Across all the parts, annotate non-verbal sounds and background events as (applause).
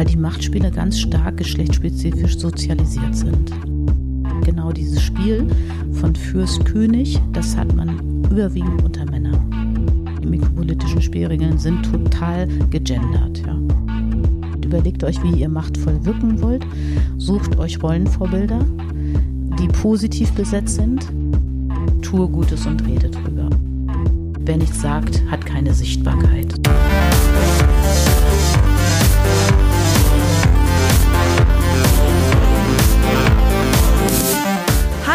weil die Machtspiele ganz stark geschlechtsspezifisch sozialisiert sind. Genau dieses Spiel von Fürst König, das hat man überwiegend unter Männern. Die mikropolitischen Spielregeln sind total gegendert. Ja. Überlegt euch, wie ihr machtvoll wirken wollt. Sucht euch Rollenvorbilder, die positiv besetzt sind. Tue Gutes und rede drüber. Wer nichts sagt, hat keine Sichtbarkeit.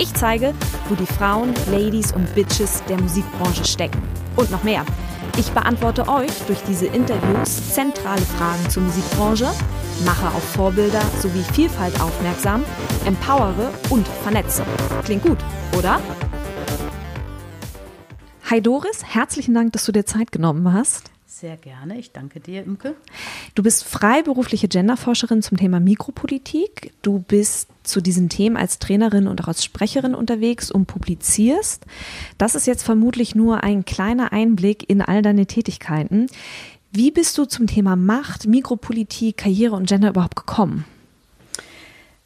Ich zeige, wo die Frauen, Ladies und Bitches der Musikbranche stecken. Und noch mehr. Ich beantworte euch durch diese Interviews zentrale Fragen zur Musikbranche, mache auf Vorbilder sowie Vielfalt aufmerksam, empowere und vernetze. Klingt gut, oder? Hi Doris, herzlichen Dank, dass du dir Zeit genommen hast. Sehr gerne, ich danke dir, Imke. Du bist freiberufliche Genderforscherin zum Thema Mikropolitik. Du bist zu diesen Themen als Trainerin und auch als Sprecherin unterwegs und publizierst. Das ist jetzt vermutlich nur ein kleiner Einblick in all deine Tätigkeiten. Wie bist du zum Thema Macht, Mikropolitik, Karriere und Gender überhaupt gekommen?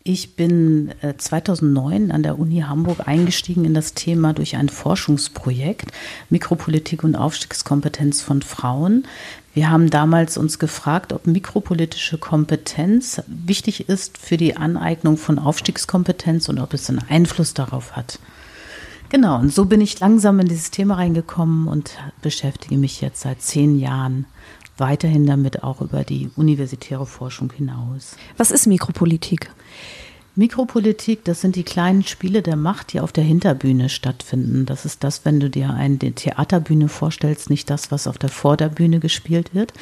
Ich bin 2009 äh, an der Uni Hamburg eingestiegen in das Thema durch ein Forschungsprojekt Mikropolitik und Aufstiegskompetenz von Frauen. Wir haben damals uns gefragt, ob mikropolitische Kompetenz wichtig ist für die Aneignung von Aufstiegskompetenz und ob es einen Einfluss darauf hat. Genau, und so bin ich langsam in dieses Thema reingekommen und beschäftige mich jetzt seit zehn Jahren weiterhin damit auch über die universitäre Forschung hinaus. Was ist Mikropolitik? Mikropolitik, das sind die kleinen Spiele der Macht, die auf der Hinterbühne stattfinden. Das ist das, wenn du dir eine Theaterbühne vorstellst, nicht das, was auf der Vorderbühne gespielt wird,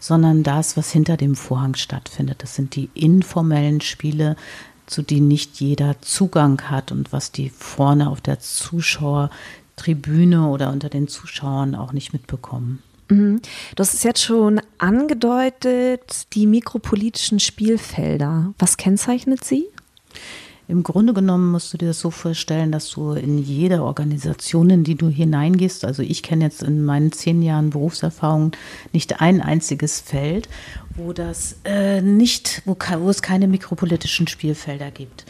sondern das, was hinter dem Vorhang stattfindet. Das sind die informellen Spiele, zu denen nicht jeder Zugang hat und was die vorne auf der Zuschauertribüne oder unter den Zuschauern auch nicht mitbekommen. Mhm. Hast es jetzt schon angedeutet, die mikropolitischen Spielfelder. Was kennzeichnet sie? Im Grunde genommen musst du dir das so vorstellen, dass du in jede Organisation, in die du hineingehst, also ich kenne jetzt in meinen zehn Jahren Berufserfahrung nicht ein einziges Feld, wo das äh, nicht, wo, wo es keine mikropolitischen Spielfelder gibt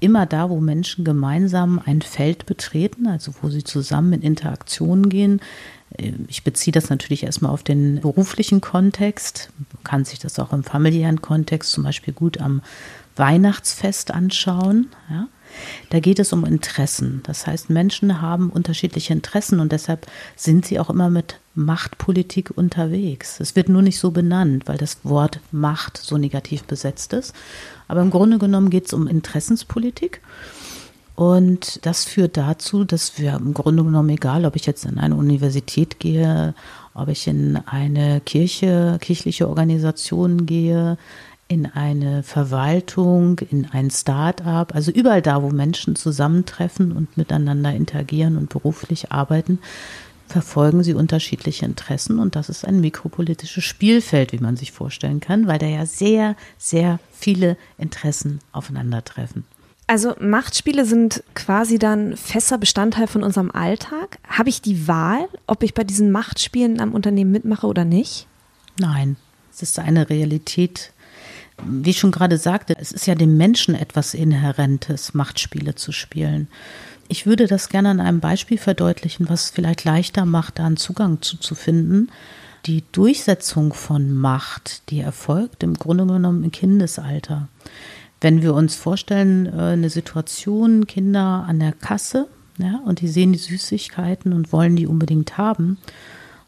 immer da, wo Menschen gemeinsam ein Feld betreten, also wo sie zusammen in Interaktion gehen, ich beziehe das natürlich erstmal auf den beruflichen Kontext, man kann sich das auch im familiären Kontext zum Beispiel gut am Weihnachtsfest anschauen. Ja. Da geht es um Interessen. Das heißt, Menschen haben unterschiedliche Interessen und deshalb sind sie auch immer mit Machtpolitik unterwegs. Es wird nur nicht so benannt, weil das Wort Macht so negativ besetzt ist. Aber im Grunde genommen geht es um Interessenspolitik. Und das führt dazu, dass wir im Grunde genommen, egal ob ich jetzt in eine Universität gehe, ob ich in eine Kirche, kirchliche Organisation gehe, in eine Verwaltung, in ein Start-up, also überall da, wo Menschen zusammentreffen und miteinander interagieren und beruflich arbeiten, verfolgen sie unterschiedliche Interessen und das ist ein mikropolitisches Spielfeld, wie man sich vorstellen kann, weil da ja sehr, sehr viele Interessen aufeinandertreffen. Also Machtspiele sind quasi dann fester Bestandteil von unserem Alltag. Habe ich die Wahl, ob ich bei diesen Machtspielen am Unternehmen mitmache oder nicht? Nein, es ist eine Realität. Wie ich schon gerade sagte, es ist ja dem Menschen etwas Inhärentes, Machtspiele zu spielen. Ich würde das gerne an einem Beispiel verdeutlichen, was vielleicht leichter macht, da einen Zugang zu, zu finden. Die Durchsetzung von Macht, die erfolgt im Grunde genommen im Kindesalter. Wenn wir uns vorstellen, äh, eine Situation, Kinder an der Kasse, ja, und die sehen die Süßigkeiten und wollen die unbedingt haben,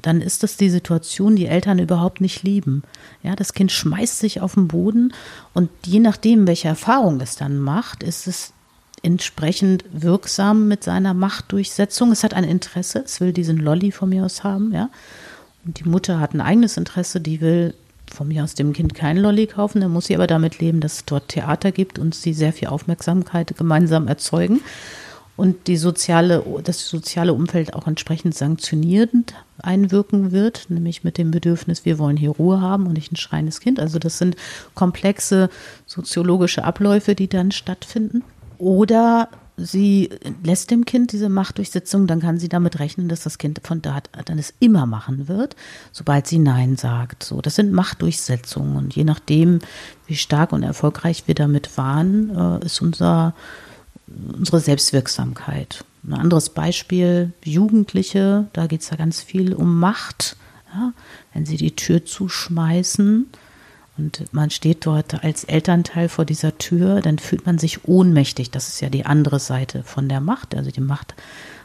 dann ist das die Situation, die Eltern überhaupt nicht lieben. Ja, das Kind schmeißt sich auf den Boden und je nachdem, welche Erfahrung es dann macht, ist es entsprechend wirksam mit seiner Machtdurchsetzung. Es hat ein Interesse, es will diesen Lolly von mir aus haben, ja. Und die Mutter hat ein eigenes Interesse, die will von mir aus dem Kind keinen Lolli kaufen, dann muss sie aber damit leben, dass es dort Theater gibt und sie sehr viel Aufmerksamkeit gemeinsam erzeugen und die soziale, das soziale Umfeld auch entsprechend sanktionierend einwirken wird, nämlich mit dem Bedürfnis, wir wollen hier Ruhe haben und nicht ein schreiendes Kind. Also das sind komplexe soziologische Abläufe, die dann stattfinden. Oder sie lässt dem Kind diese Machtdurchsetzung, dann kann sie damit rechnen, dass das Kind von da dann es immer machen wird, sobald sie Nein sagt. So, das sind Machtdurchsetzungen und je nachdem, wie stark und erfolgreich wir damit waren, äh, ist unser unsere Selbstwirksamkeit. Ein anderes Beispiel, Jugendliche, da geht es ja ganz viel um Macht. Ja, wenn sie die Tür zuschmeißen und man steht dort als Elternteil vor dieser Tür, dann fühlt man sich ohnmächtig. Das ist ja die andere Seite von der Macht. Also die Macht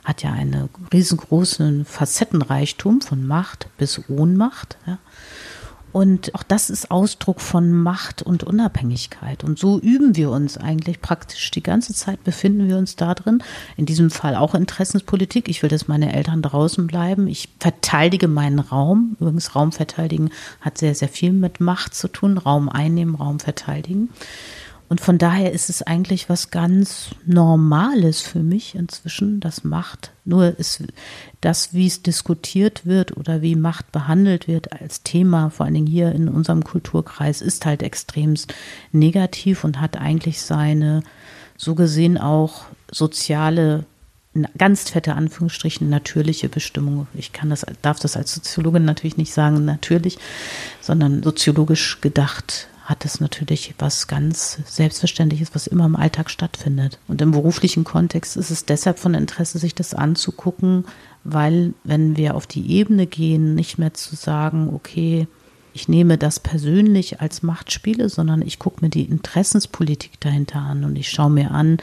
hat ja einen riesengroßen Facettenreichtum von Macht bis Ohnmacht. Ja. Und auch das ist Ausdruck von Macht und Unabhängigkeit. Und so üben wir uns eigentlich praktisch die ganze Zeit, befinden wir uns da drin. In diesem Fall auch Interessenspolitik. Ich will, dass meine Eltern draußen bleiben. Ich verteidige meinen Raum. Übrigens, Raum verteidigen hat sehr, sehr viel mit Macht zu tun. Raum einnehmen, Raum verteidigen. Und von daher ist es eigentlich was ganz Normales für mich inzwischen, dass Macht, nur ist das, wie es diskutiert wird oder wie Macht behandelt wird als Thema, vor allen Dingen hier in unserem Kulturkreis, ist halt extremst negativ und hat eigentlich seine, so gesehen auch soziale ganz fette Anführungsstrichen natürliche Bestimmung. Ich kann das, darf das als Soziologin natürlich nicht sagen, natürlich, sondern soziologisch gedacht hat es natürlich was ganz Selbstverständliches, was immer im Alltag stattfindet. Und im beruflichen Kontext ist es deshalb von Interesse, sich das anzugucken, weil wenn wir auf die Ebene gehen, nicht mehr zu sagen, okay, ich nehme das persönlich als Machtspiele, sondern ich gucke mir die Interessenspolitik dahinter an und ich schaue mir an,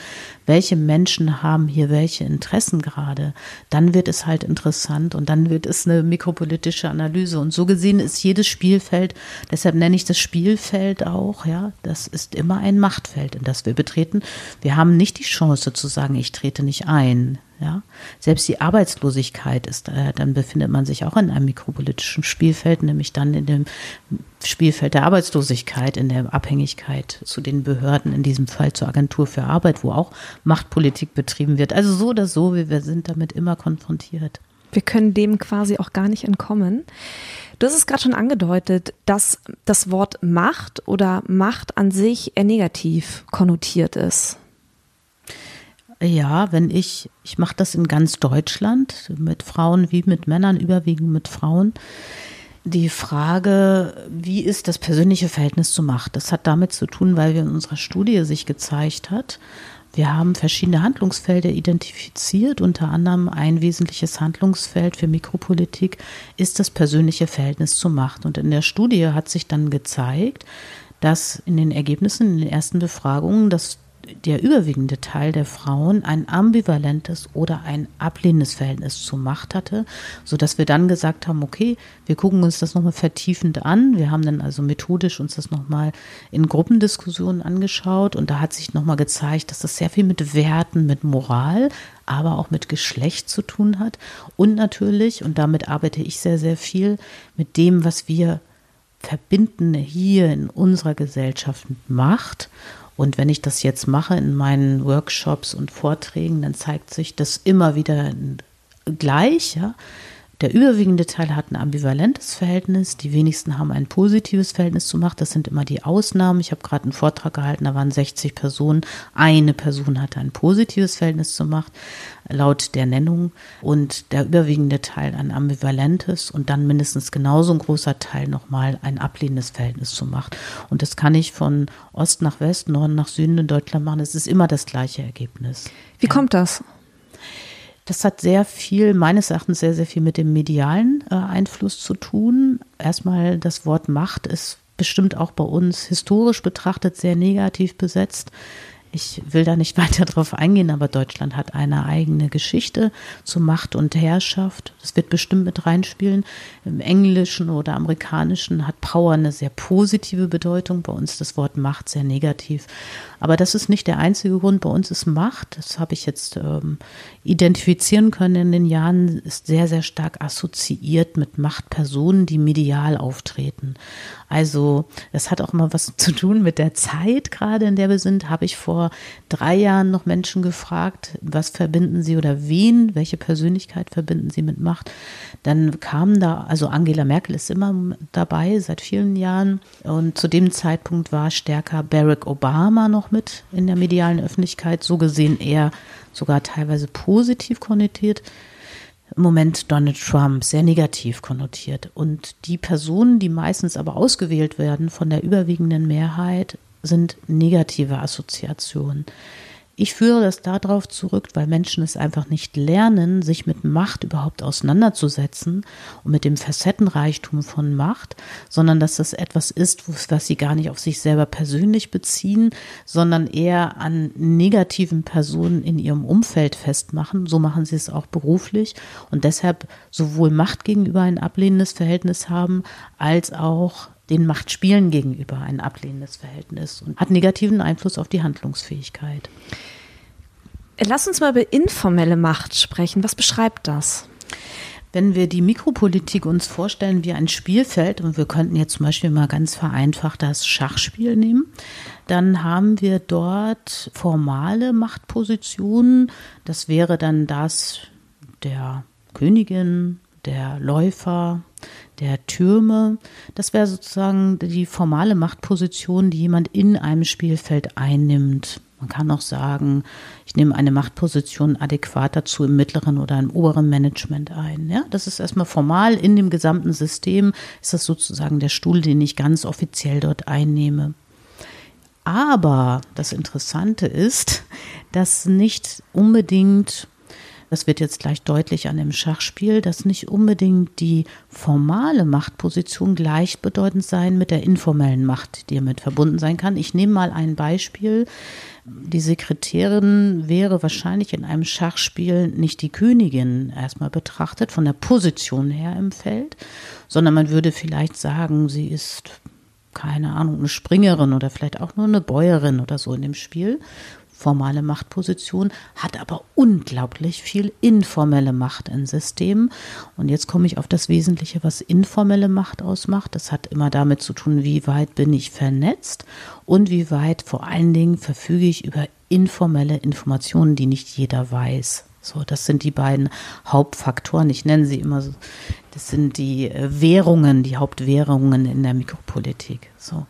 welche Menschen haben hier welche Interessen gerade. Dann wird es halt interessant und dann wird es eine mikropolitische Analyse. Und so gesehen ist jedes Spielfeld, deshalb nenne ich das Spielfeld auch, ja, das ist immer ein Machtfeld, in das wir betreten. Wir haben nicht die Chance zu sagen, ich trete nicht ein. Ja, selbst die Arbeitslosigkeit ist, äh, dann befindet man sich auch in einem mikropolitischen Spielfeld, nämlich dann in dem Spielfeld der Arbeitslosigkeit, in der Abhängigkeit zu den Behörden, in diesem Fall zur Agentur für Arbeit, wo auch Machtpolitik betrieben wird. Also so oder so, wir sind damit immer konfrontiert. Wir können dem quasi auch gar nicht entkommen. Du hast es gerade schon angedeutet, dass das Wort Macht oder Macht an sich eher negativ konnotiert ist. Ja, wenn ich, ich mache das in ganz Deutschland, mit Frauen wie mit Männern, überwiegend mit Frauen. Die Frage, wie ist das persönliche Verhältnis zur Macht? Das hat damit zu tun, weil wir in unserer Studie sich gezeigt hat, wir haben verschiedene Handlungsfelder identifiziert. Unter anderem ein wesentliches Handlungsfeld für Mikropolitik ist das persönliche Verhältnis zur Macht. Und in der Studie hat sich dann gezeigt, dass in den Ergebnissen, in den ersten Befragungen, das der überwiegende Teil der Frauen ein ambivalentes oder ein ablehnendes Verhältnis zur Macht hatte, so dass wir dann gesagt haben, okay, wir gucken uns das nochmal vertiefend an. Wir haben dann also methodisch uns das nochmal in Gruppendiskussionen angeschaut und da hat sich nochmal gezeigt, dass das sehr viel mit Werten, mit Moral, aber auch mit Geschlecht zu tun hat und natürlich, und damit arbeite ich sehr, sehr viel, mit dem, was wir verbinden hier in unserer Gesellschaft mit Macht und wenn ich das jetzt mache in meinen Workshops und Vorträgen, dann zeigt sich das immer wieder gleich. Ja? Der überwiegende Teil hat ein ambivalentes Verhältnis, die wenigsten haben ein positives Verhältnis zu Macht. Das sind immer die Ausnahmen. Ich habe gerade einen Vortrag gehalten, da waren 60 Personen. Eine Person hatte ein positives Verhältnis zu Macht, laut der Nennung. Und der überwiegende Teil ein ambivalentes und dann mindestens genauso ein großer Teil nochmal ein ablehnendes Verhältnis zu Macht. Und das kann ich von Ost nach West, Norden nach Süden in Deutschland machen. Es ist immer das gleiche Ergebnis. Wie ja. kommt das? Das hat sehr viel, meines Erachtens sehr, sehr viel mit dem medialen äh, Einfluss zu tun. Erstmal das Wort Macht ist bestimmt auch bei uns historisch betrachtet sehr negativ besetzt. Ich will da nicht (laughs) weiter drauf eingehen, aber Deutschland hat eine eigene Geschichte zu Macht und Herrschaft. Das wird bestimmt mit reinspielen. Im Englischen oder Amerikanischen hat Power eine sehr positive Bedeutung. Bei uns das Wort Macht sehr negativ. Aber das ist nicht der einzige Grund. Bei uns ist Macht, das habe ich jetzt ähm, identifizieren können in den Jahren, ist sehr, sehr stark assoziiert mit Machtpersonen, die medial auftreten. Also das hat auch mal was (laughs) zu tun mit der Zeit gerade, in der wir sind. Habe ich vor drei Jahren noch Menschen gefragt, was verbinden sie oder wen, welche Persönlichkeit verbinden sie mit Macht. Dann kam da, also Angela Merkel ist immer dabei seit vielen Jahren und zu dem Zeitpunkt war stärker Barack Obama noch mit in der medialen Öffentlichkeit, so gesehen eher sogar teilweise positiv konnotiert im Moment Donald Trump sehr negativ konnotiert. Und die Personen, die meistens aber ausgewählt werden von der überwiegenden Mehrheit, sind negative Assoziationen. Ich führe das darauf zurück, weil Menschen es einfach nicht lernen, sich mit Macht überhaupt auseinanderzusetzen und mit dem Facettenreichtum von Macht, sondern dass das etwas ist, was sie gar nicht auf sich selber persönlich beziehen, sondern eher an negativen Personen in ihrem Umfeld festmachen. So machen sie es auch beruflich und deshalb sowohl Macht gegenüber ein ablehnendes Verhältnis haben, als auch den Machtspielen gegenüber ein ablehnendes Verhältnis und hat negativen Einfluss auf die Handlungsfähigkeit. Lass uns mal über informelle Macht sprechen. Was beschreibt das? Wenn wir die Mikropolitik uns vorstellen wie ein Spielfeld, und wir könnten jetzt zum Beispiel mal ganz vereinfacht das Schachspiel nehmen, dann haben wir dort formale Machtpositionen. Das wäre dann das der Königin, der Läufer, der Türme. Das wäre sozusagen die formale Machtposition, die jemand in einem Spielfeld einnimmt. Man kann auch sagen, ich nehme eine Machtposition adäquat dazu im mittleren oder im oberen Management ein. Ja, das ist erstmal formal in dem gesamten System, ist das sozusagen der Stuhl, den ich ganz offiziell dort einnehme. Aber das Interessante ist, dass nicht unbedingt das wird jetzt gleich deutlich an dem Schachspiel, dass nicht unbedingt die formale Machtposition gleichbedeutend sein mit der informellen Macht, die damit verbunden sein kann. Ich nehme mal ein Beispiel. Die Sekretärin wäre wahrscheinlich in einem Schachspiel nicht die Königin erstmal betrachtet, von der Position her im Feld, sondern man würde vielleicht sagen, sie ist keine Ahnung, eine Springerin oder vielleicht auch nur eine Bäuerin oder so in dem Spiel formale Machtposition, hat aber unglaublich viel informelle Macht in Systemen. Und jetzt komme ich auf das Wesentliche, was informelle Macht ausmacht. Das hat immer damit zu tun, wie weit bin ich vernetzt und wie weit vor allen Dingen verfüge ich über informelle Informationen, die nicht jeder weiß. So, das sind die beiden Hauptfaktoren. Ich nenne sie immer so. Das sind die äh, Währungen, die Hauptwährungen in der Mikropolitik. So.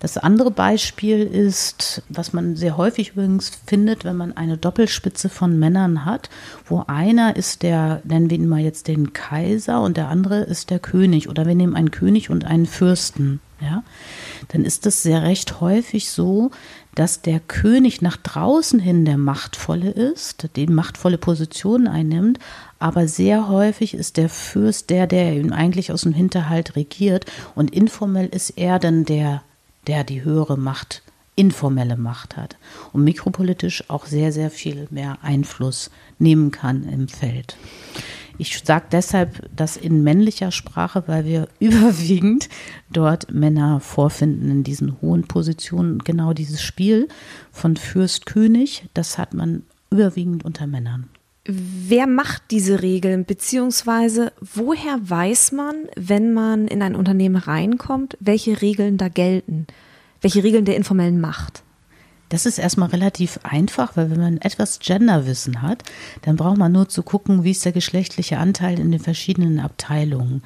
Das andere Beispiel ist, was man sehr häufig übrigens findet, wenn man eine Doppelspitze von Männern hat, wo einer ist der, nennen wir ihn mal jetzt den Kaiser und der andere ist der König. Oder wir nehmen einen König und einen Fürsten, ja, dann ist es sehr recht häufig so, dass der König nach draußen hin der Machtvolle ist, die machtvolle Position einnimmt, aber sehr häufig ist der Fürst der, der ihn eigentlich aus dem Hinterhalt regiert und informell ist er dann der der die höhere Macht, informelle Macht hat und mikropolitisch auch sehr, sehr viel mehr Einfluss nehmen kann im Feld. Ich sage deshalb das in männlicher Sprache, weil wir (laughs) überwiegend dort Männer vorfinden in diesen hohen Positionen. Genau dieses Spiel von Fürst König, das hat man überwiegend unter Männern. Wer macht diese Regeln, beziehungsweise woher weiß man, wenn man in ein Unternehmen reinkommt, welche Regeln da gelten? Welche Regeln der informellen Macht? Das ist erstmal relativ einfach, weil wenn man etwas Genderwissen hat, dann braucht man nur zu gucken, wie ist der geschlechtliche Anteil in den verschiedenen Abteilungen.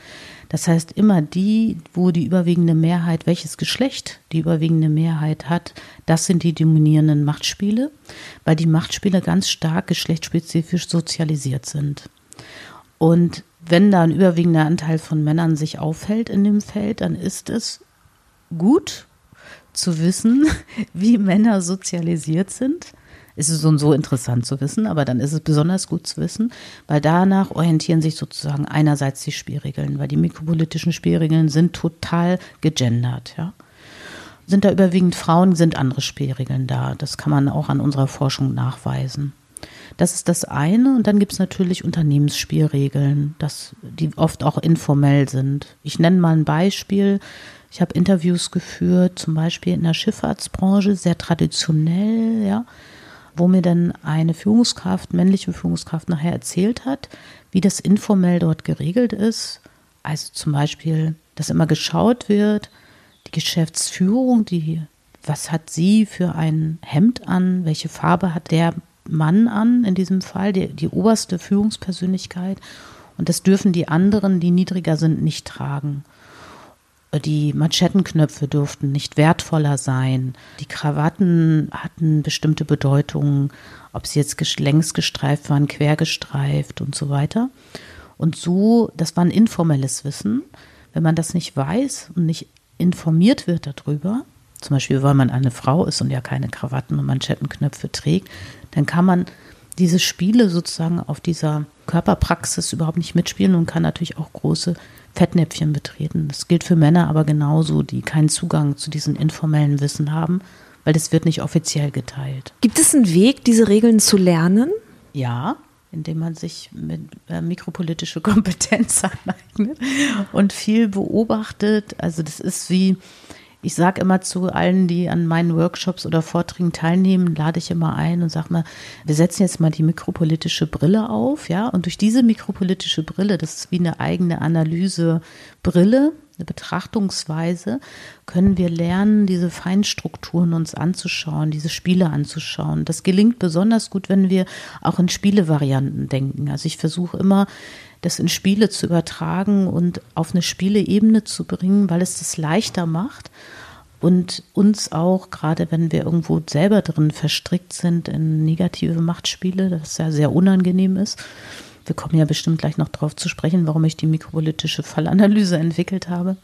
Das heißt, immer die, wo die überwiegende Mehrheit, welches Geschlecht die überwiegende Mehrheit hat, das sind die dominierenden Machtspiele, weil die Machtspiele ganz stark geschlechtsspezifisch sozialisiert sind. Und wenn da ein überwiegender Anteil von Männern sich aufhält in dem Feld, dann ist es gut zu wissen, (laughs) wie Männer sozialisiert sind ist es so und so interessant zu wissen, aber dann ist es besonders gut zu wissen, weil danach orientieren sich sozusagen einerseits die Spielregeln, weil die mikropolitischen Spielregeln sind total gegendert, ja. sind da überwiegend Frauen, sind andere Spielregeln da. Das kann man auch an unserer Forschung nachweisen. Das ist das eine. Und dann gibt es natürlich Unternehmensspielregeln, das, die oft auch informell sind. Ich nenne mal ein Beispiel. Ich habe Interviews geführt, zum Beispiel in der Schifffahrtsbranche, sehr traditionell, ja, wo mir dann eine Führungskraft, männliche Führungskraft nachher erzählt hat, wie das informell dort geregelt ist. Also zum Beispiel, dass immer geschaut wird, die Geschäftsführung, die, was hat sie für ein Hemd an, welche Farbe hat der Mann an, in diesem Fall, die, die oberste Führungspersönlichkeit. Und das dürfen die anderen, die niedriger sind, nicht tragen. Die Manschettenknöpfe durften nicht wertvoller sein. Die Krawatten hatten bestimmte Bedeutungen, ob sie jetzt längs gestreift waren, quer gestreift und so weiter. Und so, das war ein informelles Wissen. Wenn man das nicht weiß und nicht informiert wird darüber, zum Beispiel weil man eine Frau ist und ja keine Krawatten und Manschettenknöpfe trägt, dann kann man diese Spiele sozusagen auf dieser Körperpraxis überhaupt nicht mitspielen und kann natürlich auch große Fettnäpfchen betreten. Das gilt für Männer aber genauso, die keinen Zugang zu diesem informellen Wissen haben, weil das wird nicht offiziell geteilt. Gibt es einen Weg, diese Regeln zu lernen? Ja, indem man sich mit äh, mikropolitische (laughs) Kompetenz aneignet und viel beobachtet. Also das ist wie, ich sage immer zu allen, die an meinen Workshops oder Vorträgen teilnehmen, lade ich immer ein und sage mal, wir setzen jetzt mal die mikropolitische Brille auf, ja, und durch diese mikropolitische Brille, das ist wie eine eigene Analysebrille, eine Betrachtungsweise, können wir lernen, diese Feinstrukturen uns anzuschauen, diese Spiele anzuschauen. Das gelingt besonders gut, wenn wir auch in Spielevarianten denken. Also ich versuche immer, das in Spiele zu übertragen und auf eine Spieleebene zu bringen, weil es das leichter macht und uns auch, gerade wenn wir irgendwo selber drin verstrickt sind in negative Machtspiele, das ja sehr unangenehm ist. Wir kommen ja bestimmt gleich noch darauf zu sprechen, warum ich die mikropolitische Fallanalyse entwickelt habe.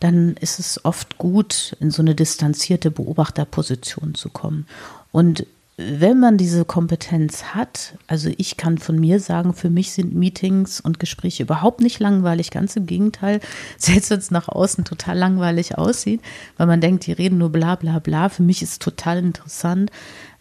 Dann ist es oft gut, in so eine distanzierte Beobachterposition zu kommen. Und wenn man diese Kompetenz hat, also ich kann von mir sagen, für mich sind Meetings und Gespräche überhaupt nicht langweilig, ganz im Gegenteil, (laughs) selbst wenn es nach außen total langweilig aussieht, weil man denkt, die reden nur bla bla bla, für mich ist es total interessant,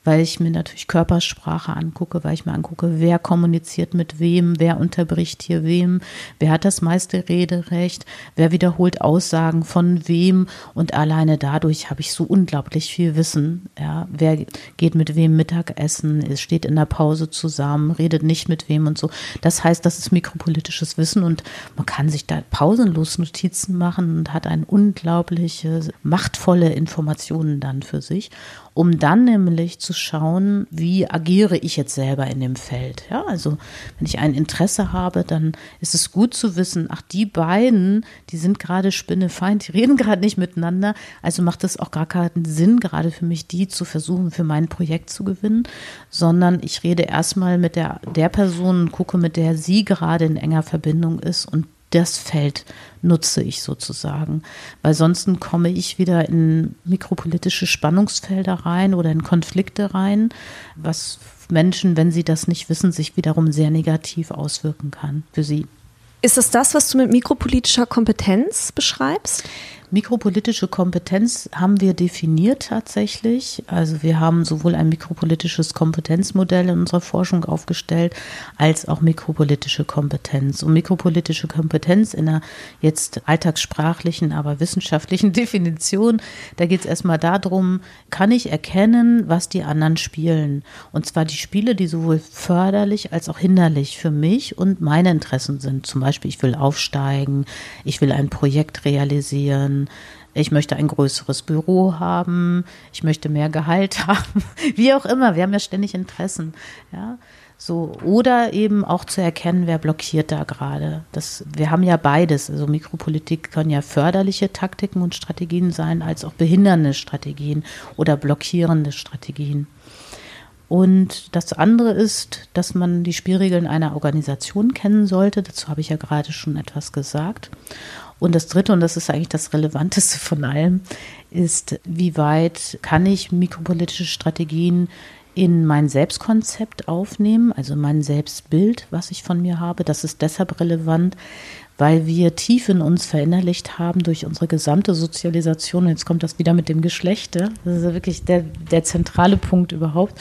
weil ich mir natürlich Körpersprache angucke, weil ich mir angucke, wer kommuniziert mit wem, wer unterbricht hier wem, wer hat das meiste Rederecht, wer wiederholt Aussagen von wem und alleine dadurch habe ich so unglaublich viel Wissen. Ja, wer geht mit wem Mittagessen, es steht in der Pause zusammen, redet nicht mit wem und so. Das heißt, das ist mikropolitisches Wissen und man kann sich da pausenlos Notizen machen und hat ein unglaubliche machtvolle Informationen dann für sich um dann nämlich zu schauen, wie agiere ich jetzt selber in dem Feld. Ja, also wenn ich ein Interesse habe, dann ist es gut zu wissen, ach, die beiden, die sind gerade spinnefeind, die reden gerade nicht miteinander, also macht es auch gar keinen Sinn, gerade für mich, die zu versuchen, für mein Projekt zu gewinnen, sondern ich rede erstmal mit der, der Person gucke, mit der sie gerade in enger Verbindung ist und das Feld nutze ich sozusagen. Weil sonst komme ich wieder in mikropolitische Spannungsfelder rein oder in Konflikte rein, was Menschen, wenn sie das nicht wissen, sich wiederum sehr negativ auswirken kann für sie. Ist es das, was du mit mikropolitischer Kompetenz beschreibst? Mikropolitische Kompetenz haben wir definiert tatsächlich. Also wir haben sowohl ein mikropolitisches Kompetenzmodell in unserer Forschung aufgestellt, als auch mikropolitische Kompetenz. Und mikropolitische Kompetenz in einer jetzt alltagssprachlichen, aber wissenschaftlichen (laughs) Definition, da geht es erstmal darum, kann ich erkennen, was die anderen spielen. Und zwar die Spiele, die sowohl förderlich als auch hinderlich für mich und meine Interessen sind. Zum Beispiel, ich will aufsteigen, ich will ein Projekt realisieren, ich möchte ein größeres Büro haben, ich möchte mehr Gehalt (laughs) haben, wie auch immer. Wir haben ja ständig Interessen, ja. So, oder eben auch zu erkennen, wer blockiert da gerade. Das, wir haben ja beides. Also Mikropolitik können ja förderliche Taktiken und Strategien sein, als auch behindernde Strategien oder blockierende Strategien. Und das andere ist, dass man die Spielregeln einer Organisation kennen sollte. Dazu habe ich ja gerade schon etwas gesagt. Und das Dritte, und das ist eigentlich das Relevanteste von allem, ist, wie weit kann ich mikropolitische Strategien in mein Selbstkonzept aufnehmen, also mein Selbstbild, was ich von mir habe. Das ist deshalb relevant, weil wir tief in uns verinnerlicht haben durch unsere gesamte Sozialisation. Jetzt kommt das wieder mit dem Geschlechte. Das ist wirklich der, der zentrale Punkt überhaupt.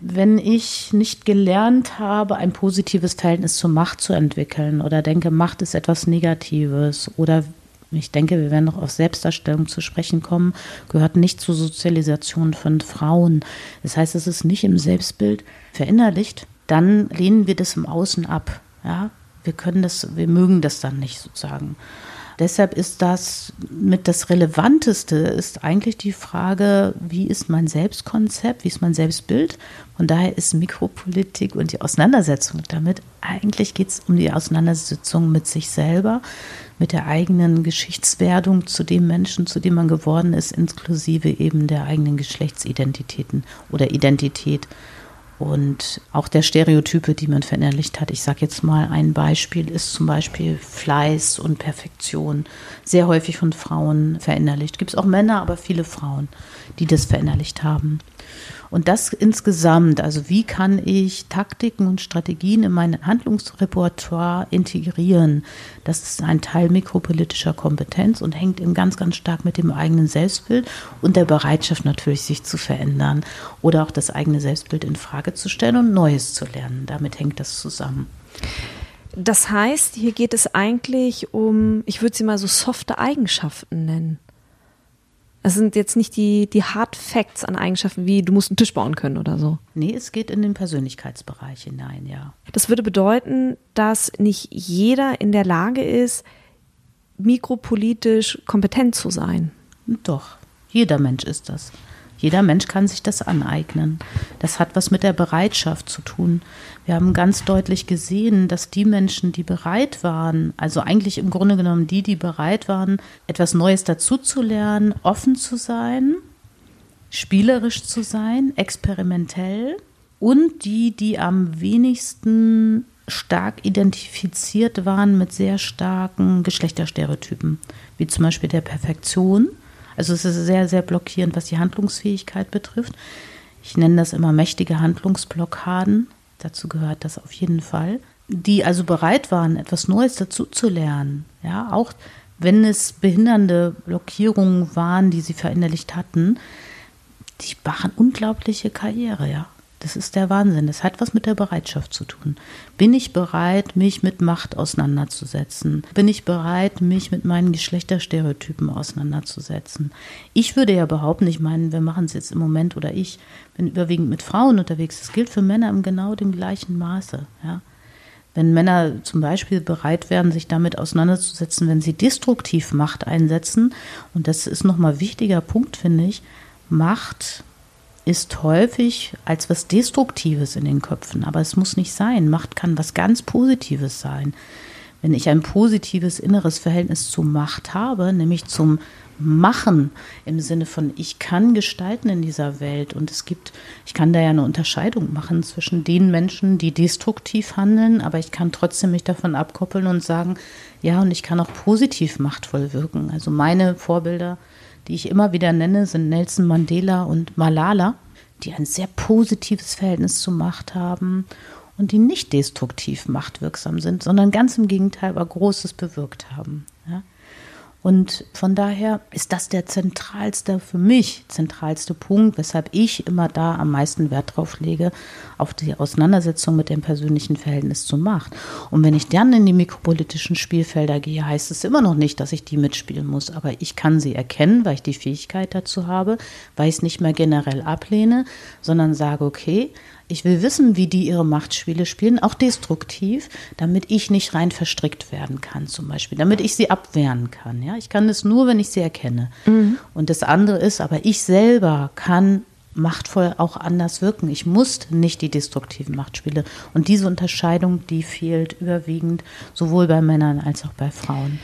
Wenn ich nicht gelernt habe, ein positives Verhältnis zur Macht zu entwickeln oder denke, Macht ist etwas Negatives oder ich denke, wir werden noch auf Selbstdarstellung zu sprechen kommen, gehört nicht zur Sozialisation von Frauen. Das heißt, es ist nicht im Selbstbild verinnerlicht, dann lehnen wir das im Außen ab. Ja, wir können das, wir mögen das dann nicht sozusagen. Deshalb ist das mit das Relevanteste ist eigentlich die Frage, wie ist mein Selbstkonzept, wie ist mein Selbstbild? Von daher ist Mikropolitik und die Auseinandersetzung damit, eigentlich geht es um die Auseinandersetzung mit sich selber, mit der eigenen Geschichtswerdung zu dem Menschen, zu dem man geworden ist, inklusive eben der eigenen Geschlechtsidentitäten oder Identität und auch der Stereotype, die man verinnerlicht hat. Ich sage jetzt mal ein Beispiel, ist zum Beispiel Fleiß und Perfektion. Sehr häufig von Frauen verinnerlicht. Gibt es auch Männer, aber viele Frauen, die das verinnerlicht haben. Und das insgesamt, also wie kann ich Taktiken und Strategien in mein Handlungsrepertoire integrieren? Das ist ein Teil mikropolitischer Kompetenz und hängt eben ganz, ganz stark mit dem eigenen Selbstbild und der Bereitschaft natürlich, sich zu verändern oder auch das eigene Selbstbild in Frage zu stellen und Neues zu lernen. Damit hängt das zusammen. Das heißt, hier geht es eigentlich um, ich würde sie mal so softe Eigenschaften nennen. Es sind jetzt nicht die, die Hard Facts an Eigenschaften, wie du musst einen Tisch bauen können oder so. Nee, es geht in den Persönlichkeitsbereich hinein, ja. Das würde bedeuten, dass nicht jeder in der Lage ist, mikropolitisch kompetent zu sein. Doch, jeder Mensch ist das. Jeder Mensch kann sich das aneignen. Das hat was mit der Bereitschaft zu tun. Wir haben ganz deutlich gesehen, dass die Menschen, die bereit waren, also eigentlich im Grunde genommen die, die bereit waren, etwas Neues dazuzulernen, offen zu sein, spielerisch zu sein, experimentell und die, die am wenigsten stark identifiziert waren mit sehr starken Geschlechterstereotypen, wie zum Beispiel der Perfektion also es ist sehr, sehr blockierend, was die Handlungsfähigkeit betrifft. Ich nenne das immer mächtige Handlungsblockaden. Dazu gehört das auf jeden Fall. Die also bereit waren, etwas Neues dazu zu lernen. Ja, auch wenn es behindernde Blockierungen waren, die sie verinnerlicht hatten, die machen unglaubliche Karriere, ja. Das ist der Wahnsinn. Das hat was mit der Bereitschaft zu tun. Bin ich bereit, mich mit Macht auseinanderzusetzen? Bin ich bereit, mich mit meinen Geschlechterstereotypen auseinanderzusetzen? Ich würde ja behaupten, ich meine, wir machen es jetzt im Moment oder ich bin überwiegend mit Frauen unterwegs. Das gilt für Männer im genau dem gleichen Maße. Ja? Wenn Männer zum Beispiel bereit wären, sich damit auseinanderzusetzen, wenn sie destruktiv Macht einsetzen, und das ist nochmal ein wichtiger Punkt, finde ich, Macht ist häufig als was Destruktives in den Köpfen, aber es muss nicht sein. Macht kann was ganz Positives sein. Wenn ich ein positives inneres Verhältnis zu Macht habe, nämlich zum Machen im Sinne von, ich kann gestalten in dieser Welt und es gibt, ich kann da ja eine Unterscheidung machen zwischen den Menschen, die destruktiv handeln, aber ich kann trotzdem mich davon abkoppeln und sagen, ja, und ich kann auch positiv machtvoll wirken. Also meine Vorbilder die ich immer wieder nenne, sind Nelson Mandela und Malala, die ein sehr positives Verhältnis zur Macht haben und die nicht destruktiv machtwirksam sind, sondern ganz im Gegenteil aber Großes bewirkt haben. Ja? Und von daher ist das der zentralste, für mich zentralste Punkt, weshalb ich immer da am meisten Wert drauf lege, auf die Auseinandersetzung mit dem persönlichen Verhältnis zur Macht. Und wenn ich dann in die mikropolitischen Spielfelder gehe, heißt es immer noch nicht, dass ich die mitspielen muss, aber ich kann sie erkennen, weil ich die Fähigkeit dazu habe, weil ich es nicht mehr generell ablehne, sondern sage, okay, ich will wissen, wie die ihre Machtspiele spielen, auch destruktiv, damit ich nicht rein verstrickt werden kann, zum Beispiel, damit ich sie abwehren kann. Ja, ich kann es nur, wenn ich sie erkenne. Mhm. Und das andere ist, aber ich selber kann machtvoll auch anders wirken. Ich muss nicht die destruktiven Machtspiele. Und diese Unterscheidung, die fehlt überwiegend sowohl bei Männern als auch bei Frauen.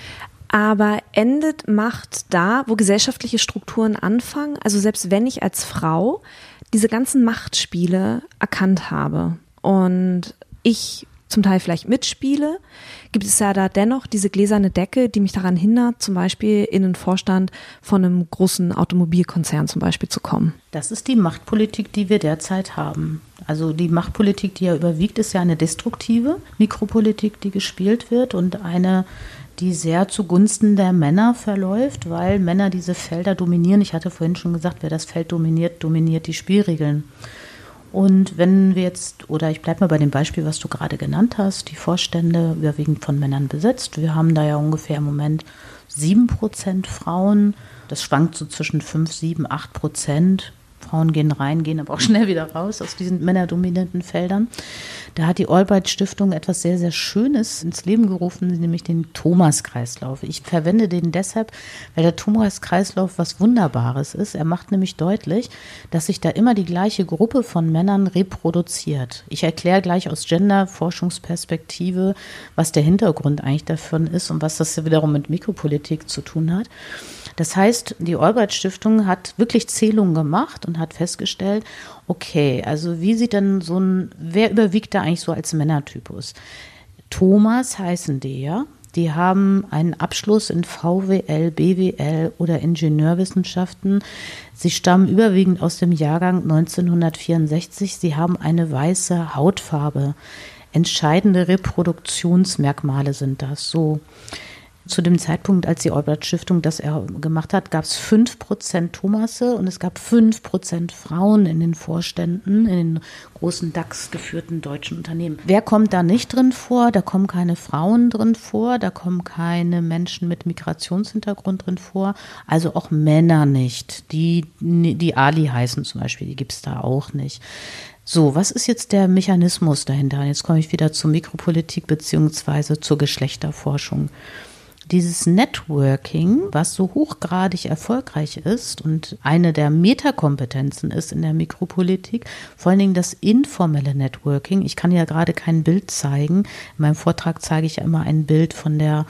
Aber endet Macht da, wo gesellschaftliche Strukturen anfangen? Also selbst wenn ich als Frau diese ganzen Machtspiele erkannt habe und ich zum Teil vielleicht mitspiele, gibt es ja da dennoch diese gläserne Decke, die mich daran hindert, zum Beispiel in den Vorstand von einem großen Automobilkonzern zum Beispiel zu kommen. Das ist die Machtpolitik, die wir derzeit haben. Also die Machtpolitik, die ja überwiegt, ist ja eine destruktive Mikropolitik, die gespielt wird und eine, die sehr zugunsten der Männer verläuft, weil Männer diese Felder dominieren. Ich hatte vorhin schon gesagt, wer das Feld dominiert, dominiert die Spielregeln. Und wenn wir jetzt, oder ich bleibe mal bei dem Beispiel, was du gerade genannt hast, die Vorstände überwiegend von Männern besetzt. Wir haben da ja ungefähr im Moment 7% Frauen. Das schwankt so zwischen 5, 7, 8 Prozent. Frauen gehen rein, gehen aber auch (laughs) schnell wieder raus aus diesen männerdominierten Feldern. Da hat die Albright Stiftung etwas sehr, sehr Schönes ins Leben gerufen, nämlich den Thomas-Kreislauf. Ich verwende den deshalb, weil der Thomas-Kreislauf was Wunderbares ist. Er macht nämlich deutlich, dass sich da immer die gleiche Gruppe von Männern reproduziert. Ich erkläre gleich aus Gender-Forschungsperspektive, was der Hintergrund eigentlich davon ist und was das wiederum mit Mikropolitik zu tun hat. Das heißt, die Albright Stiftung hat wirklich Zählungen gemacht und hat festgestellt, okay, also wie sieht denn so ein, wer überwiegt da eigentlich so als Männertypus? Thomas heißen die, ja. Die haben einen Abschluss in VWL, BWL oder Ingenieurwissenschaften. Sie stammen überwiegend aus dem Jahrgang 1964. Sie haben eine weiße Hautfarbe. Entscheidende Reproduktionsmerkmale sind das so. Zu dem Zeitpunkt, als die Albert Stiftung das gemacht hat, gab es 5% Thomasse und es gab 5% Frauen in den Vorständen, in den großen DAX-geführten deutschen Unternehmen. Wer kommt da nicht drin vor? Da kommen keine Frauen drin vor, da kommen keine Menschen mit Migrationshintergrund drin vor, also auch Männer nicht. Die, die Ali heißen zum Beispiel, die gibt es da auch nicht. So, was ist jetzt der Mechanismus dahinter? Jetzt komme ich wieder zur Mikropolitik beziehungsweise zur Geschlechterforschung dieses Networking, was so hochgradig erfolgreich ist und eine der Metakompetenzen ist in der Mikropolitik, vor allen Dingen das informelle Networking. Ich kann ja gerade kein Bild zeigen. In meinem Vortrag zeige ich ja immer ein Bild von der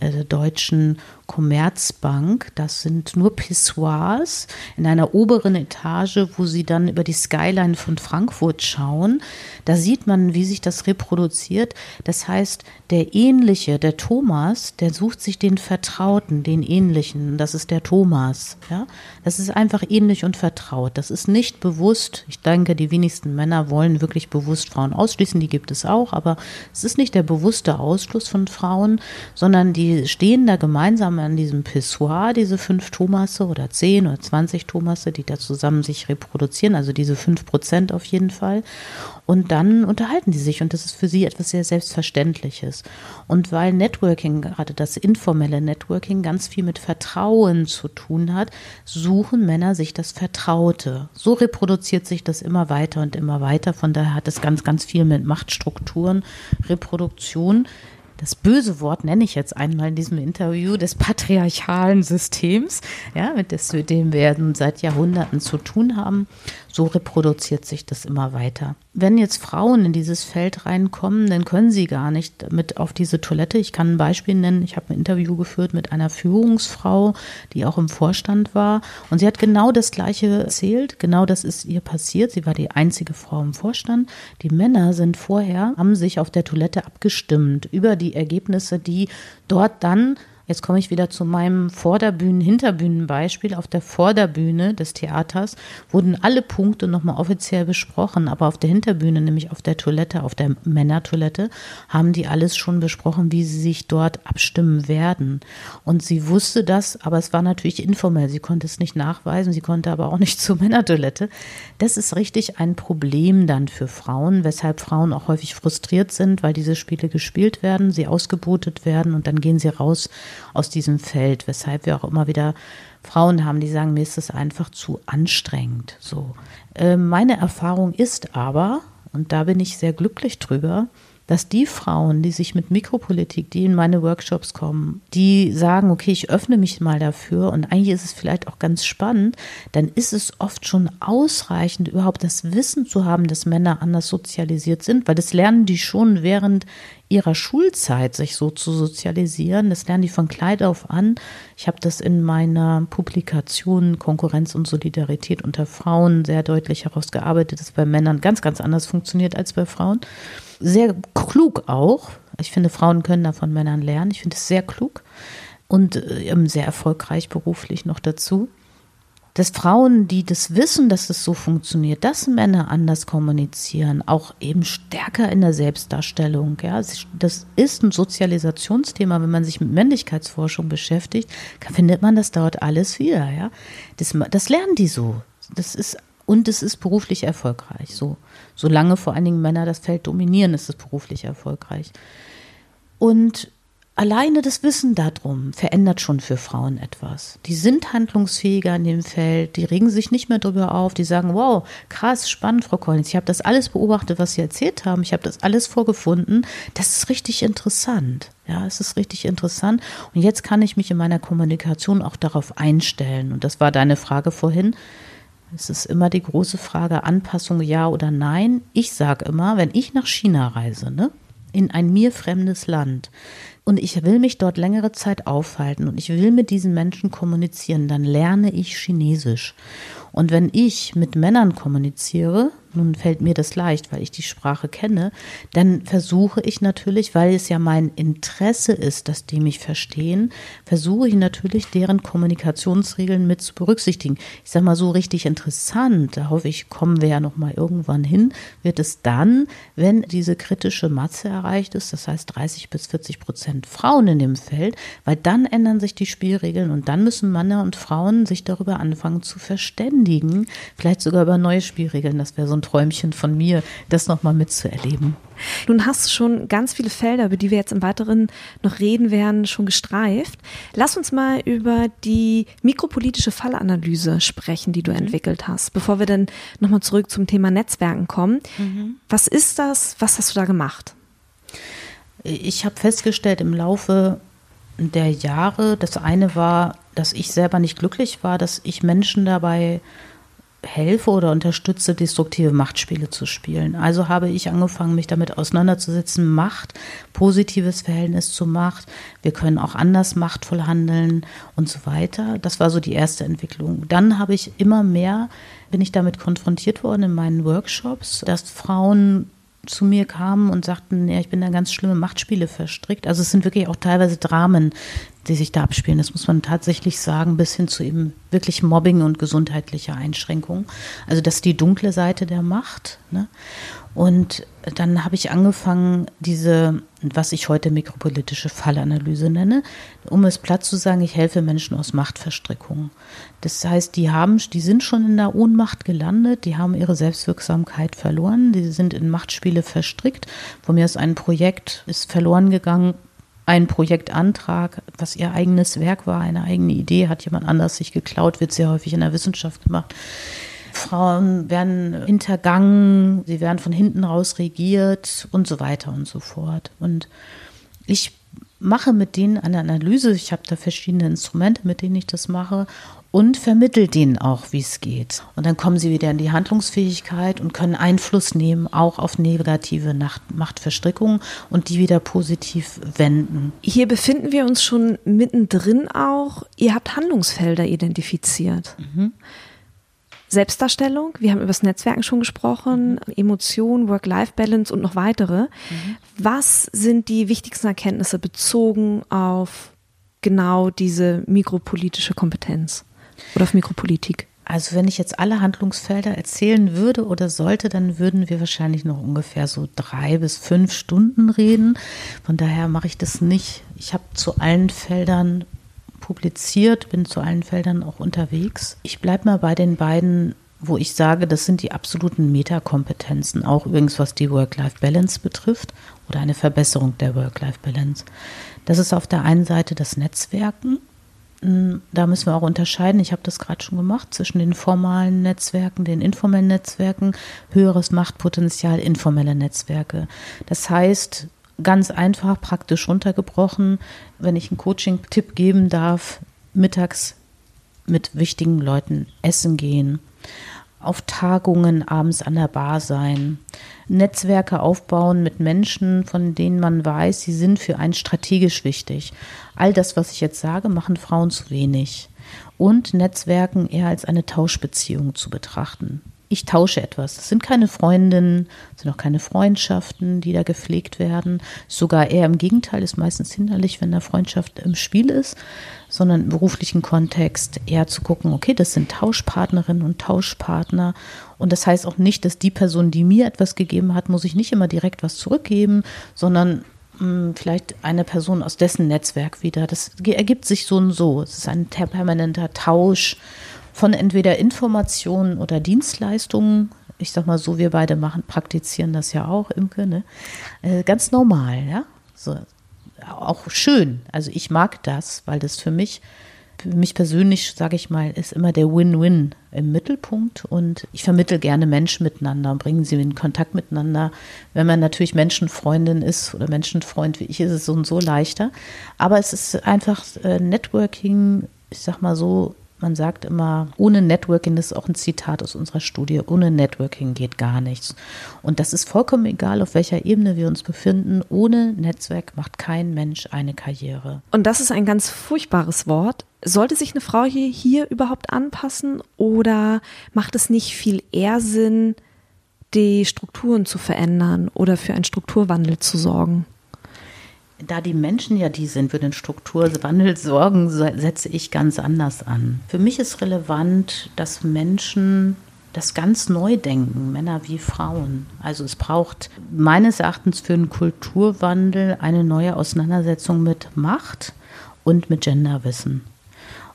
äh, deutschen Commerzbank. Das sind nur Pissoirs in einer oberen Etage, wo sie dann über die Skyline von Frankfurt schauen. Da sieht man, wie sich das reproduziert. Das heißt, der Ähnliche, der Thomas, der sucht sich den Vertrauten, den Ähnlichen. Das ist der Thomas. Ja? Das ist einfach ähnlich und vertraut. Das ist nicht bewusst. Ich denke, die wenigsten Männer wollen wirklich bewusst Frauen ausschließen. Die gibt es auch. Aber es ist nicht der bewusste Ausschluss von Frauen, sondern die stehen da gemeinsam an diesem Pissoir diese fünf Thomasse oder zehn oder zwanzig Thomasse, die da zusammen sich reproduzieren, also diese fünf Prozent auf jeden Fall. Und dann unterhalten die sich und das ist für sie etwas sehr Selbstverständliches. Und weil Networking, gerade das informelle Networking, ganz viel mit Vertrauen zu tun hat, suchen Männer sich das Vertraute. So reproduziert sich das immer weiter und immer weiter. Von daher hat es ganz, ganz viel mit Machtstrukturen, Reproduktion das böse Wort nenne ich jetzt einmal in diesem Interview des patriarchalen Systems, ja, mit dem wir seit Jahrhunderten zu tun haben. So reproduziert sich das immer weiter. Wenn jetzt Frauen in dieses Feld reinkommen, dann können sie gar nicht mit auf diese Toilette. Ich kann ein Beispiel nennen. Ich habe ein Interview geführt mit einer Führungsfrau, die auch im Vorstand war. Und sie hat genau das Gleiche erzählt. Genau das ist ihr passiert. Sie war die einzige Frau im Vorstand. Die Männer sind vorher, haben sich auf der Toilette abgestimmt über die Ergebnisse, die dort dann Jetzt komme ich wieder zu meinem Vorderbühnen-Hinterbühnen-Beispiel. Auf der Vorderbühne des Theaters wurden alle Punkte nochmal offiziell besprochen, aber auf der Hinterbühne, nämlich auf der Toilette, auf der Männertoilette, haben die alles schon besprochen, wie sie sich dort abstimmen werden. Und sie wusste das, aber es war natürlich informell. Sie konnte es nicht nachweisen, sie konnte aber auch nicht (laughs) zur Männertoilette. Das ist richtig ein Problem dann für Frauen, weshalb Frauen auch häufig frustriert sind, weil diese Spiele gespielt werden, sie ausgebotet werden und dann gehen sie raus aus diesem Feld, weshalb wir auch immer wieder Frauen haben, die sagen, mir ist das einfach zu anstrengend. So. Äh, meine Erfahrung ist aber, und da bin ich sehr glücklich drüber, dass die Frauen, die sich mit Mikropolitik, die in meine Workshops kommen, die sagen, okay, ich öffne mich mal dafür und eigentlich ist es vielleicht auch ganz spannend, dann ist es oft schon ausreichend, überhaupt das Wissen zu haben, dass Männer anders sozialisiert sind, weil das lernen die schon während ihrer Schulzeit sich so zu sozialisieren. Das lernen die von Kleid auf an. Ich habe das in meiner Publikation Konkurrenz und Solidarität unter Frauen sehr deutlich herausgearbeitet, dass bei Männern ganz, ganz anders funktioniert als bei Frauen. Sehr klug auch. Ich finde, Frauen können da von Männern lernen. Ich finde es sehr klug und äh, sehr erfolgreich beruflich noch dazu dass Frauen, die das wissen, dass es so funktioniert, dass Männer anders kommunizieren, auch eben stärker in der Selbstdarstellung. Ja, das ist ein Sozialisationsthema. Wenn man sich mit Männlichkeitsforschung beschäftigt, findet man das dort alles wieder. Ja, das, das lernen die so. Das ist und es ist beruflich erfolgreich. So, solange vor allen Dingen Männer das Feld dominieren, ist es beruflich erfolgreich. Und Alleine das Wissen darum verändert schon für Frauen etwas. Die sind handlungsfähiger in dem Feld, die regen sich nicht mehr drüber auf, die sagen, wow, krass, spannend, Frau Collins, ich habe das alles beobachtet, was Sie erzählt haben, ich habe das alles vorgefunden, das ist richtig interessant. Ja, es ist richtig interessant. Und jetzt kann ich mich in meiner Kommunikation auch darauf einstellen. Und das war deine Frage vorhin. Es ist immer die große Frage, Anpassung ja oder nein. Ich sage immer, wenn ich nach China reise, ne, in ein mir fremdes Land, und ich will mich dort längere Zeit aufhalten und ich will mit diesen Menschen kommunizieren, dann lerne ich Chinesisch. Und wenn ich mit Männern kommuniziere, nun fällt mir das leicht, weil ich die Sprache kenne, dann versuche ich natürlich, weil es ja mein Interesse ist, dass die mich verstehen, versuche ich natürlich, deren Kommunikationsregeln mit zu berücksichtigen. Ich sage mal so richtig interessant, da hoffe ich, kommen wir ja noch mal irgendwann hin, wird es dann, wenn diese kritische Masse erreicht ist, das heißt 30 bis 40 Prozent Frauen in dem Feld, weil dann ändern sich die Spielregeln und dann müssen Männer und Frauen sich darüber anfangen zu verständigen, vielleicht sogar über neue Spielregeln. Das wäre so ein Träumchen von mir, das nochmal mitzuerleben. Nun hast du schon ganz viele Felder, über die wir jetzt im Weiteren noch reden werden, schon gestreift. Lass uns mal über die mikropolitische Fallanalyse sprechen, die du mhm. entwickelt hast, bevor wir dann nochmal zurück zum Thema Netzwerken kommen. Mhm. Was ist das? Was hast du da gemacht? Ich habe festgestellt im Laufe der Jahre, das eine war, dass ich selber nicht glücklich war, dass ich Menschen dabei helfe oder unterstütze, destruktive Machtspiele zu spielen. Also habe ich angefangen, mich damit auseinanderzusetzen, Macht, positives Verhältnis zu Macht. Wir können auch anders machtvoll handeln und so weiter. Das war so die erste Entwicklung. Dann habe ich immer mehr, bin ich damit konfrontiert worden in meinen Workshops, dass Frauen zu mir kamen und sagten, ja, ich bin da ganz schlimme Machtspiele verstrickt. Also es sind wirklich auch teilweise Dramen, die sich da abspielen. Das muss man tatsächlich sagen, bis hin zu eben wirklich Mobbing und gesundheitlicher Einschränkungen. Also das ist die dunkle Seite der Macht. Ne? Und dann habe ich angefangen, diese, was ich heute mikropolitische Fallanalyse nenne, um es platt zu sagen, ich helfe Menschen aus Machtverstrickungen. Das heißt, die haben, die sind schon in der Ohnmacht gelandet, die haben ihre Selbstwirksamkeit verloren, die sind in Machtspiele verstrickt. Von mir ist ein Projekt, ist verloren gegangen, ein Projektantrag, was ihr eigenes Werk war, eine eigene Idee, hat jemand anders sich geklaut, wird sehr häufig in der Wissenschaft gemacht. Frauen werden hintergangen, sie werden von hinten raus regiert und so weiter und so fort. Und ich mache mit denen eine Analyse, ich habe da verschiedene Instrumente, mit denen ich das mache und vermittle denen auch, wie es geht. Und dann kommen sie wieder in die Handlungsfähigkeit und können Einfluss nehmen, auch auf negative Machtverstrickungen und die wieder positiv wenden. Hier befinden wir uns schon mittendrin auch. Ihr habt Handlungsfelder identifiziert. Mhm. Selbstdarstellung, wir haben über das Netzwerken schon gesprochen, mhm. Emotion, Work-Life-Balance und noch weitere. Mhm. Was sind die wichtigsten Erkenntnisse bezogen auf genau diese mikropolitische Kompetenz oder auf Mikropolitik? Also wenn ich jetzt alle Handlungsfelder erzählen würde oder sollte, dann würden wir wahrscheinlich noch ungefähr so drei bis fünf Stunden reden. Von daher mache ich das nicht. Ich habe zu allen Feldern publiziert, bin zu allen Feldern auch unterwegs. Ich bleibe mal bei den beiden, wo ich sage, das sind die absoluten Metakompetenzen, auch übrigens was die Work-Life-Balance betrifft oder eine Verbesserung der Work-Life-Balance. Das ist auf der einen Seite das Netzwerken. Da müssen wir auch unterscheiden, ich habe das gerade schon gemacht, zwischen den formalen Netzwerken, den informellen Netzwerken, höheres Machtpotenzial, informelle Netzwerke. Das heißt, ganz einfach, praktisch runtergebrochen, wenn ich einen Coaching-Tipp geben darf, mittags mit wichtigen Leuten essen gehen, auf Tagungen abends an der Bar sein, Netzwerke aufbauen mit Menschen, von denen man weiß, sie sind für einen strategisch wichtig. All das, was ich jetzt sage, machen Frauen zu wenig. Und Netzwerken eher als eine Tauschbeziehung zu betrachten ich tausche etwas. Das sind keine Freundinnen, sind auch keine Freundschaften, die da gepflegt werden. Sogar eher im Gegenteil, ist meistens hinderlich, wenn da Freundschaft im Spiel ist, sondern im beruflichen Kontext eher zu gucken, okay, das sind Tauschpartnerinnen und Tauschpartner. Und das heißt auch nicht, dass die Person, die mir etwas gegeben hat, muss ich nicht immer direkt was zurückgeben, sondern vielleicht eine Person aus dessen Netzwerk wieder. Das ergibt sich so und so. Es ist ein permanenter Tausch von entweder Informationen oder Dienstleistungen. Ich sag mal so, wir beide machen, praktizieren das ja auch, Imke, ne? Äh, ganz normal, ja. So, auch schön. Also ich mag das, weil das für mich, für mich persönlich, sage ich mal, ist immer der Win-Win im Mittelpunkt und ich vermittel gerne Menschen miteinander und bringe sie in Kontakt miteinander. Wenn man natürlich Menschenfreundin ist oder Menschenfreund wie ich, ist es so und so leichter. Aber es ist einfach äh, Networking, ich sag mal so, man sagt immer, ohne Networking, das ist auch ein Zitat aus unserer Studie, ohne Networking geht gar nichts. Und das ist vollkommen egal, auf welcher Ebene wir uns befinden. Ohne Netzwerk macht kein Mensch eine Karriere. Und das ist ein ganz furchtbares Wort. Sollte sich eine Frau hier, hier überhaupt anpassen oder macht es nicht viel eher Sinn, die Strukturen zu verändern oder für einen Strukturwandel zu sorgen? Da die Menschen ja die sind, für den Strukturwandel sorgen, setze ich ganz anders an. Für mich ist relevant, dass Menschen das ganz neu denken, Männer wie Frauen. Also es braucht meines Erachtens für einen Kulturwandel eine neue Auseinandersetzung mit Macht und mit Genderwissen.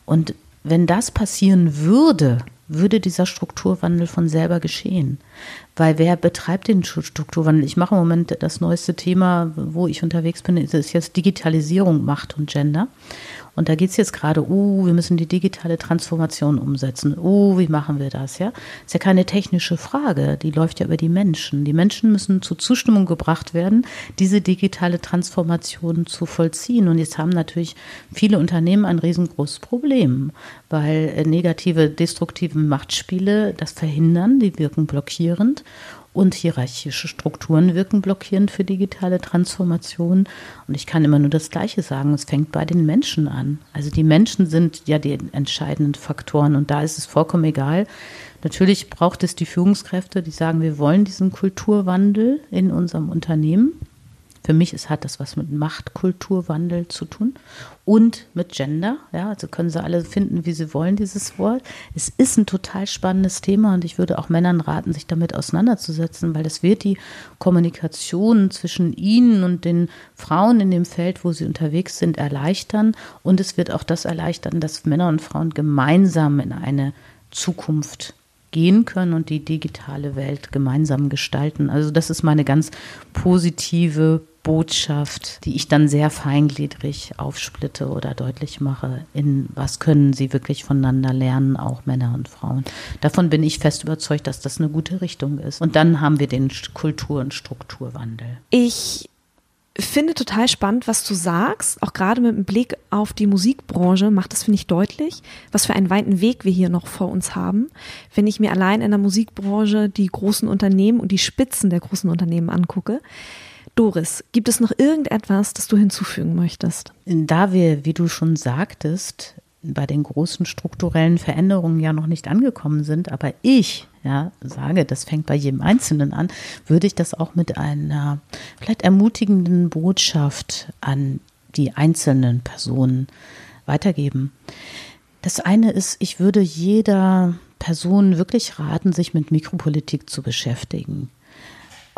Und wenn das passieren würde, würde dieser Strukturwandel von selber geschehen. Weil wer betreibt den Strukturwandel? Ich mache im Moment das neueste Thema, wo ich unterwegs bin, ist jetzt Digitalisierung, Macht und Gender. Und da geht es jetzt gerade, uh, wir müssen die digitale Transformation umsetzen. Uh, wie machen wir das? Ja, ist ja keine technische Frage. Die läuft ja über die Menschen. Die Menschen müssen zur Zustimmung gebracht werden, diese digitale Transformation zu vollziehen. Und jetzt haben natürlich viele Unternehmen ein riesengroßes Problem, weil äh, negative, destruktive Machtspiele das verhindern, die wirken blockierend und hierarchische Strukturen wirken blockierend für digitale Transformation. Und ich kann immer nur das Gleiche sagen, es fängt bei den Menschen an. Also die Menschen sind ja die entscheidenden Faktoren und da ist es vollkommen egal. Natürlich braucht es die Führungskräfte, die sagen, wir wollen diesen Kulturwandel in unserem Unternehmen. Für mich ist, hat das was mit Machtkulturwandel zu tun und mit Gender. Ja, also können sie alle finden, wie sie wollen, dieses Wort. Es ist ein total spannendes Thema und ich würde auch Männern raten, sich damit auseinanderzusetzen, weil das wird die Kommunikation zwischen ihnen und den Frauen in dem Feld, wo sie unterwegs sind, erleichtern. Und es wird auch das erleichtern, dass Männer und Frauen gemeinsam in eine Zukunft gehen können und die digitale Welt gemeinsam gestalten. Also das ist meine ganz positive Botschaft, die ich dann sehr feingliedrig aufsplitte oder deutlich mache, in was können sie wirklich voneinander lernen, auch Männer und Frauen. Davon bin ich fest überzeugt, dass das eine gute Richtung ist. Und dann haben wir den Kultur- und Strukturwandel. Ich finde total spannend, was du sagst. Auch gerade mit dem Blick auf die Musikbranche macht das, finde ich, deutlich, was für einen weiten Weg wir hier noch vor uns haben. Wenn ich mir allein in der Musikbranche die großen Unternehmen und die Spitzen der großen Unternehmen angucke, Doris, gibt es noch irgendetwas, das du hinzufügen möchtest? Da wir, wie du schon sagtest, bei den großen strukturellen Veränderungen ja noch nicht angekommen sind, aber ich ja, sage, das fängt bei jedem Einzelnen an, würde ich das auch mit einer vielleicht ermutigenden Botschaft an die einzelnen Personen weitergeben. Das eine ist, ich würde jeder Person wirklich raten, sich mit Mikropolitik zu beschäftigen.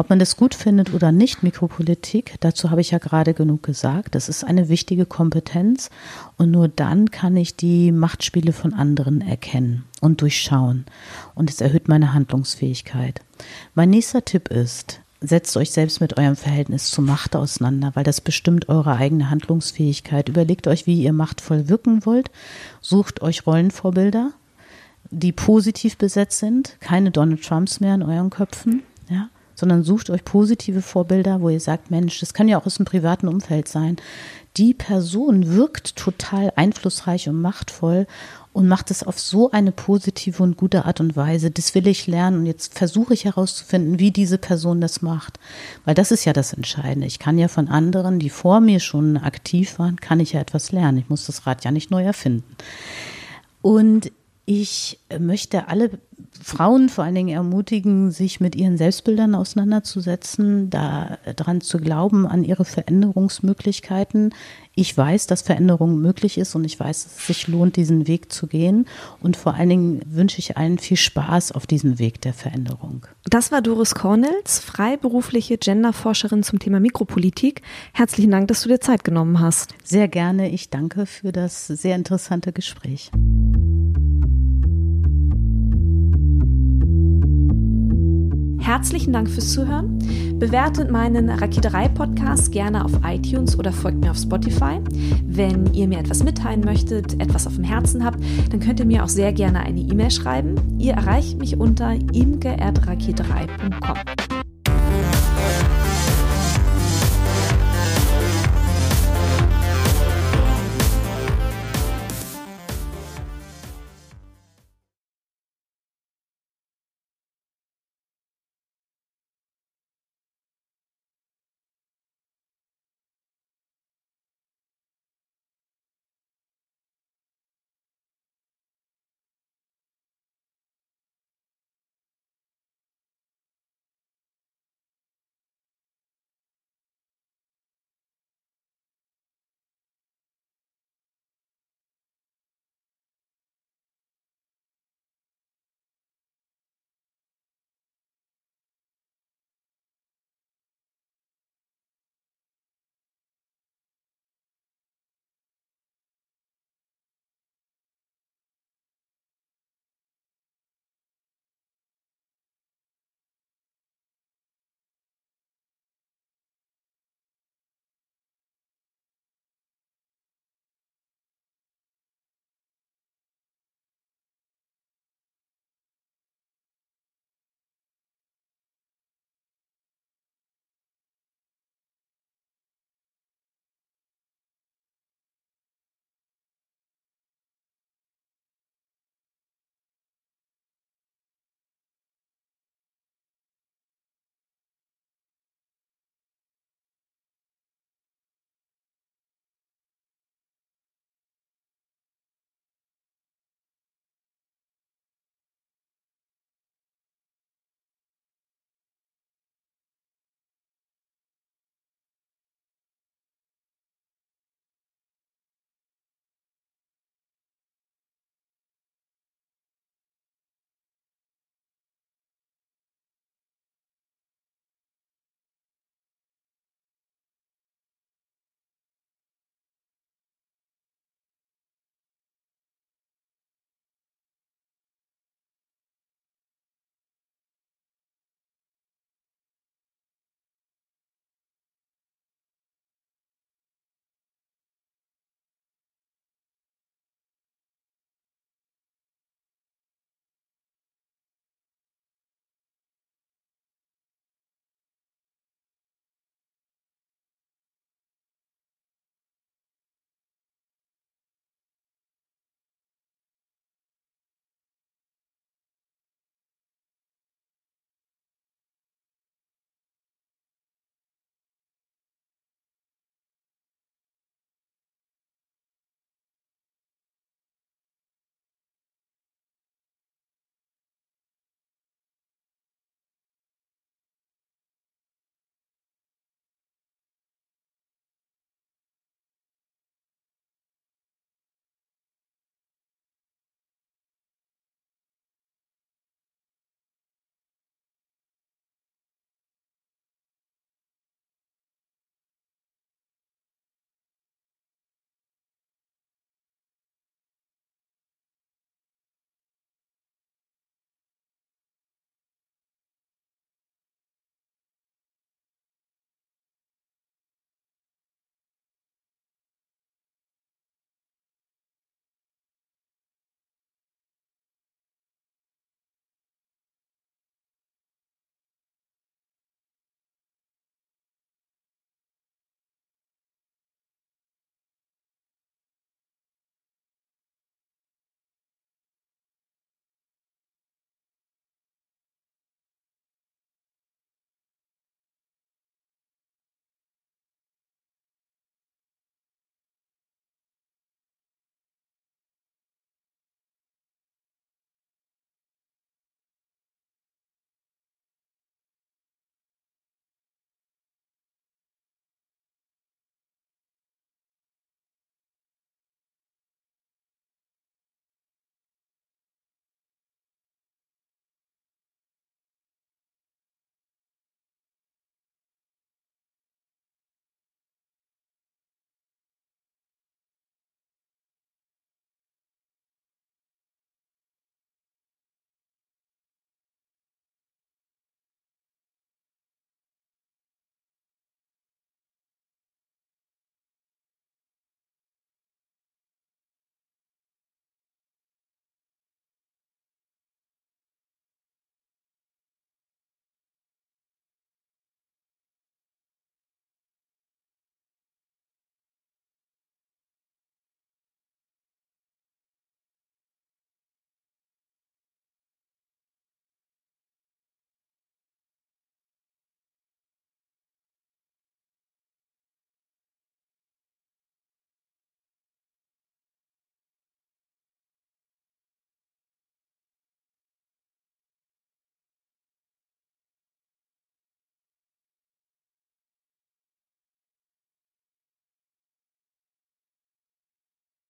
Ob man das gut findet oder nicht, Mikropolitik, dazu habe ich ja gerade genug gesagt. Das ist eine wichtige Kompetenz und nur dann kann ich die Machtspiele von anderen erkennen und durchschauen. Und es erhöht meine Handlungsfähigkeit. Mein nächster Tipp ist, setzt euch selbst mit eurem Verhältnis zu Macht auseinander, weil das bestimmt eure eigene Handlungsfähigkeit. Überlegt euch, wie ihr machtvoll wirken wollt. Sucht euch Rollenvorbilder, die positiv besetzt sind, keine Donald Trumps mehr in euren Köpfen. Sondern sucht euch positive Vorbilder, wo ihr sagt, Mensch, das kann ja auch aus dem privaten Umfeld sein. Die Person wirkt total einflussreich und machtvoll und macht es auf so eine positive und gute Art und Weise. Das will ich lernen und jetzt versuche ich herauszufinden, wie diese Person das macht. Weil das ist ja das Entscheidende. Ich kann ja von anderen, die vor mir schon aktiv waren, kann ich ja etwas lernen. Ich muss das Rad ja nicht neu erfinden. Und ich möchte alle Frauen vor allen Dingen ermutigen, sich mit ihren Selbstbildern auseinanderzusetzen, daran zu glauben, an ihre Veränderungsmöglichkeiten. Ich weiß, dass Veränderung möglich ist und ich weiß, dass es sich lohnt, diesen Weg zu gehen. Und vor allen Dingen wünsche ich allen viel Spaß auf diesem Weg der Veränderung. Das war Doris Cornels, freiberufliche Genderforscherin zum Thema Mikropolitik. Herzlichen Dank, dass du dir Zeit genommen hast. Sehr gerne. Ich danke für das sehr interessante Gespräch. Herzlichen Dank fürs Zuhören. Bewertet meinen Raketerei-Podcast gerne auf iTunes oder folgt mir auf Spotify. Wenn ihr mir etwas mitteilen möchtet, etwas auf dem Herzen habt, dann könnt ihr mir auch sehr gerne eine E-Mail schreiben. Ihr erreicht mich unter imke.raketerei.com.